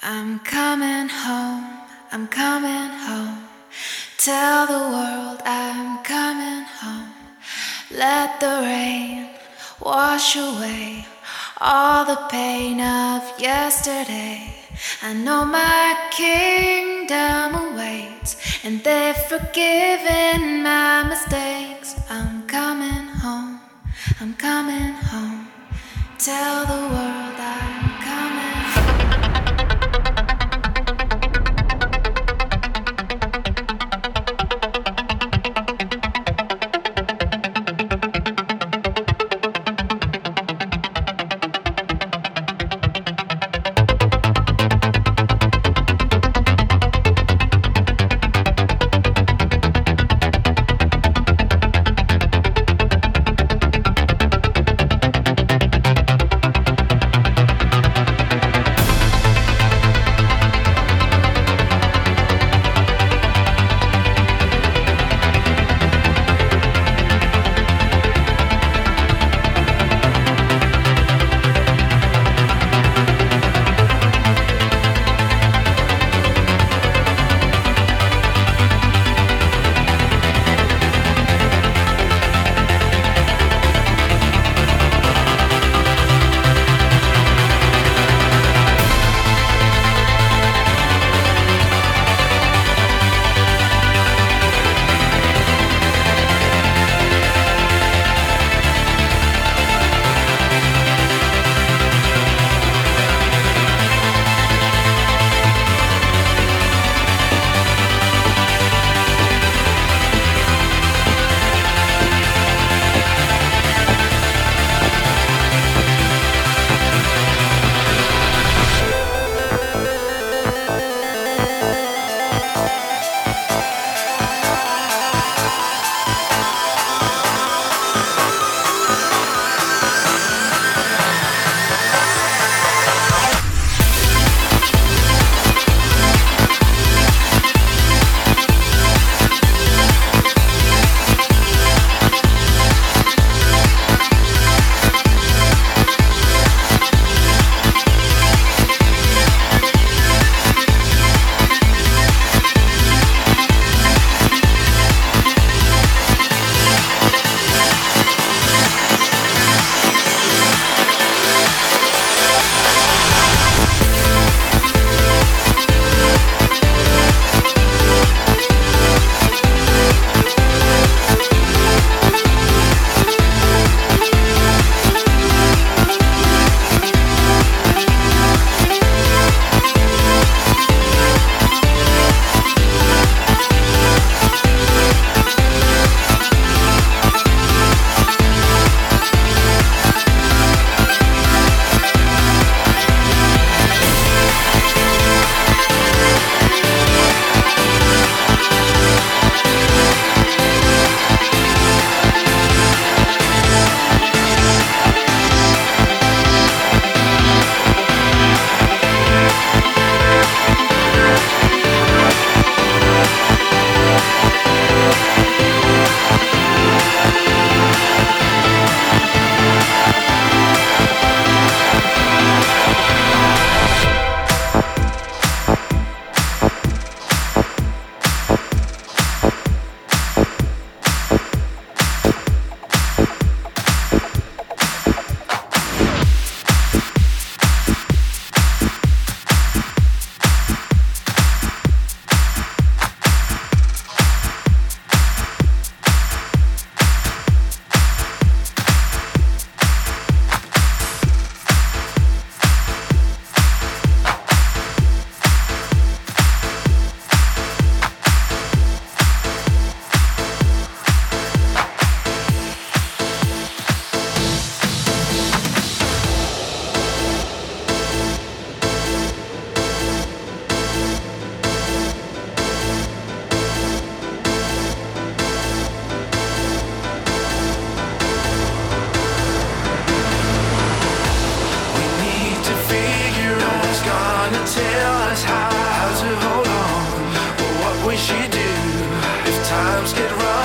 I'm coming home, I'm coming home. Tell the world I'm coming home. Let the rain wash away all the pain of yesterday. I know my kingdom awaits, and they've forgiven my mistakes. I'm coming home, I'm coming home. Tell the world I'm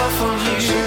from you.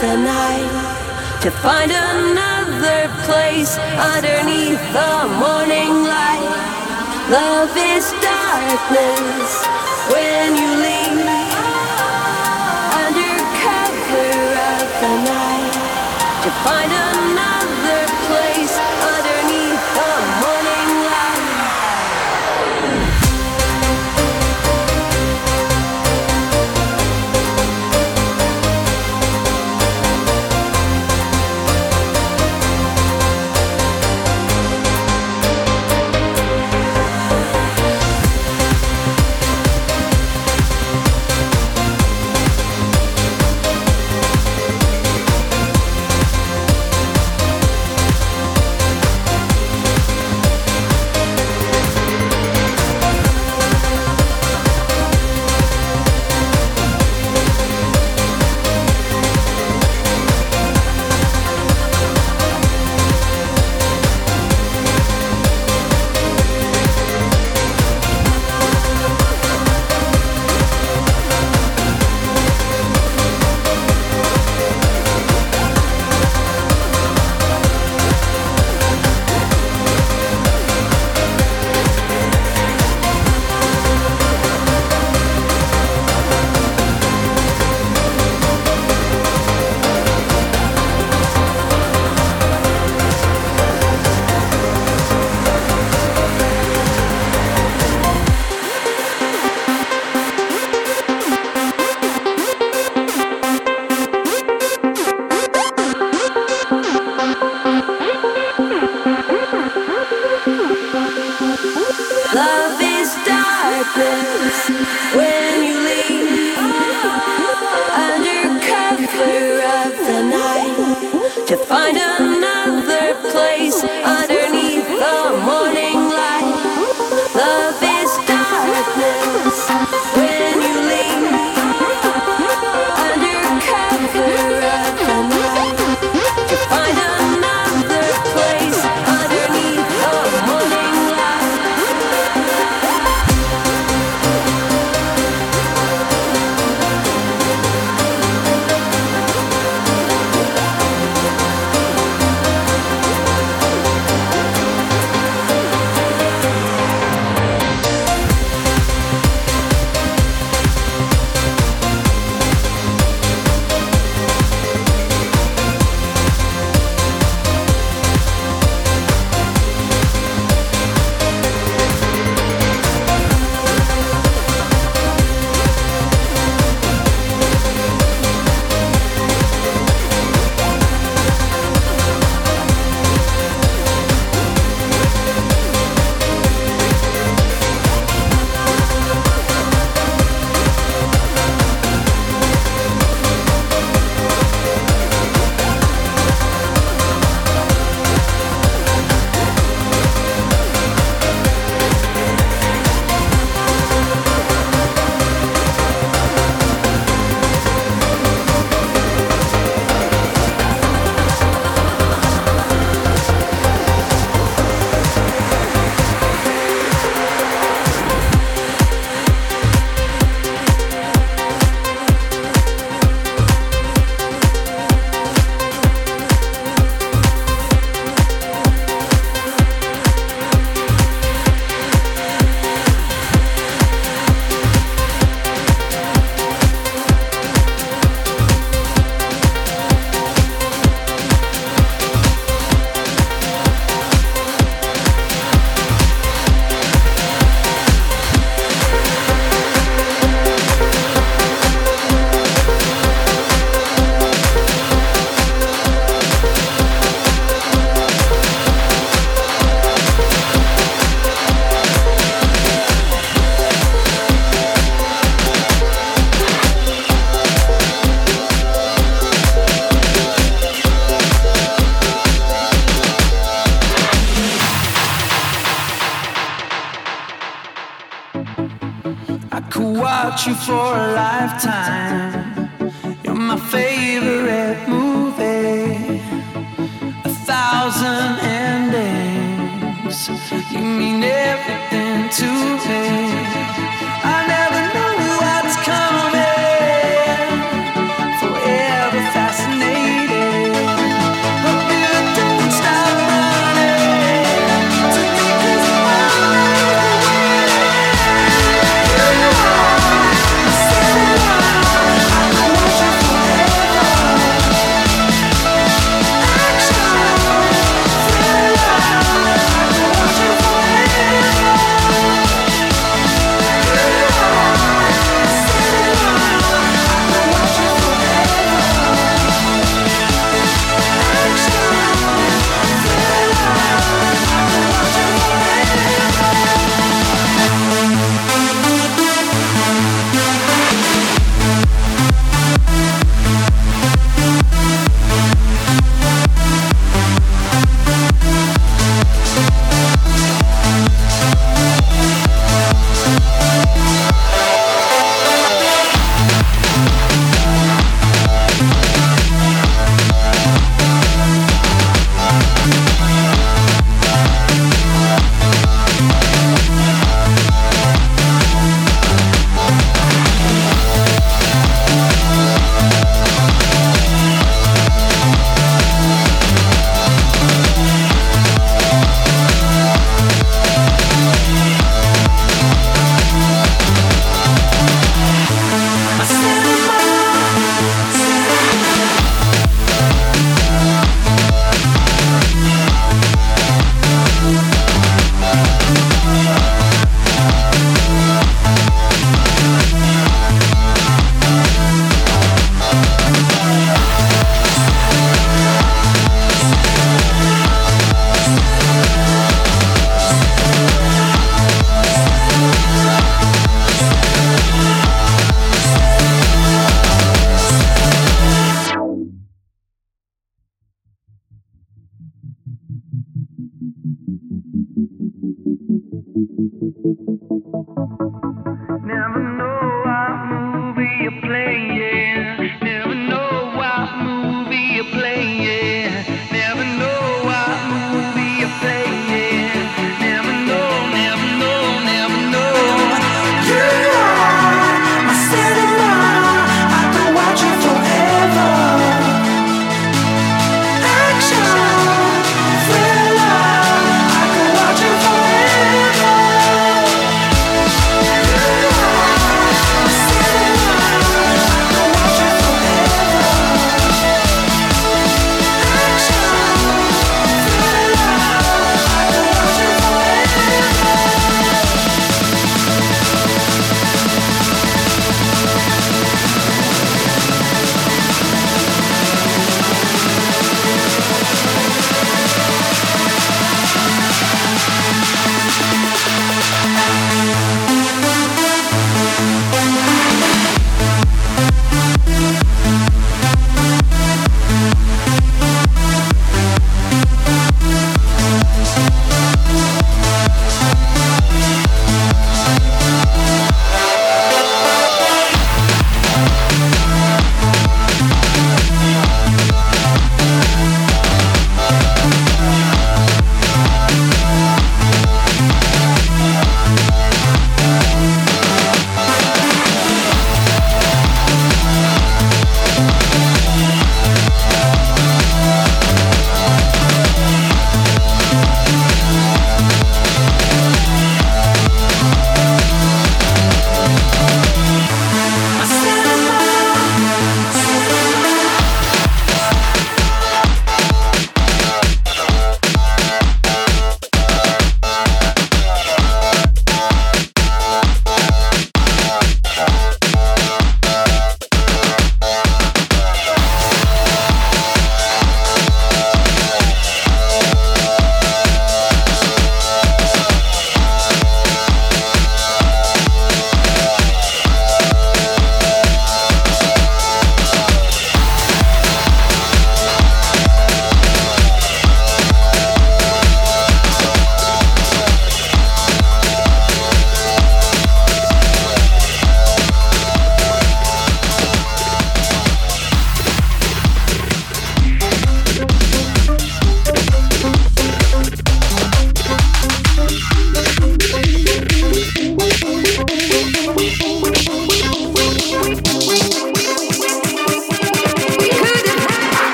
the night to find another place underneath the morning light. Love is darkness when you leave under cover of the night to find another.